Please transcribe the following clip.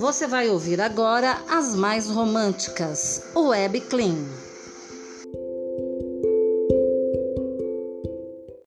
Você vai ouvir agora as mais românticas, Web Clean.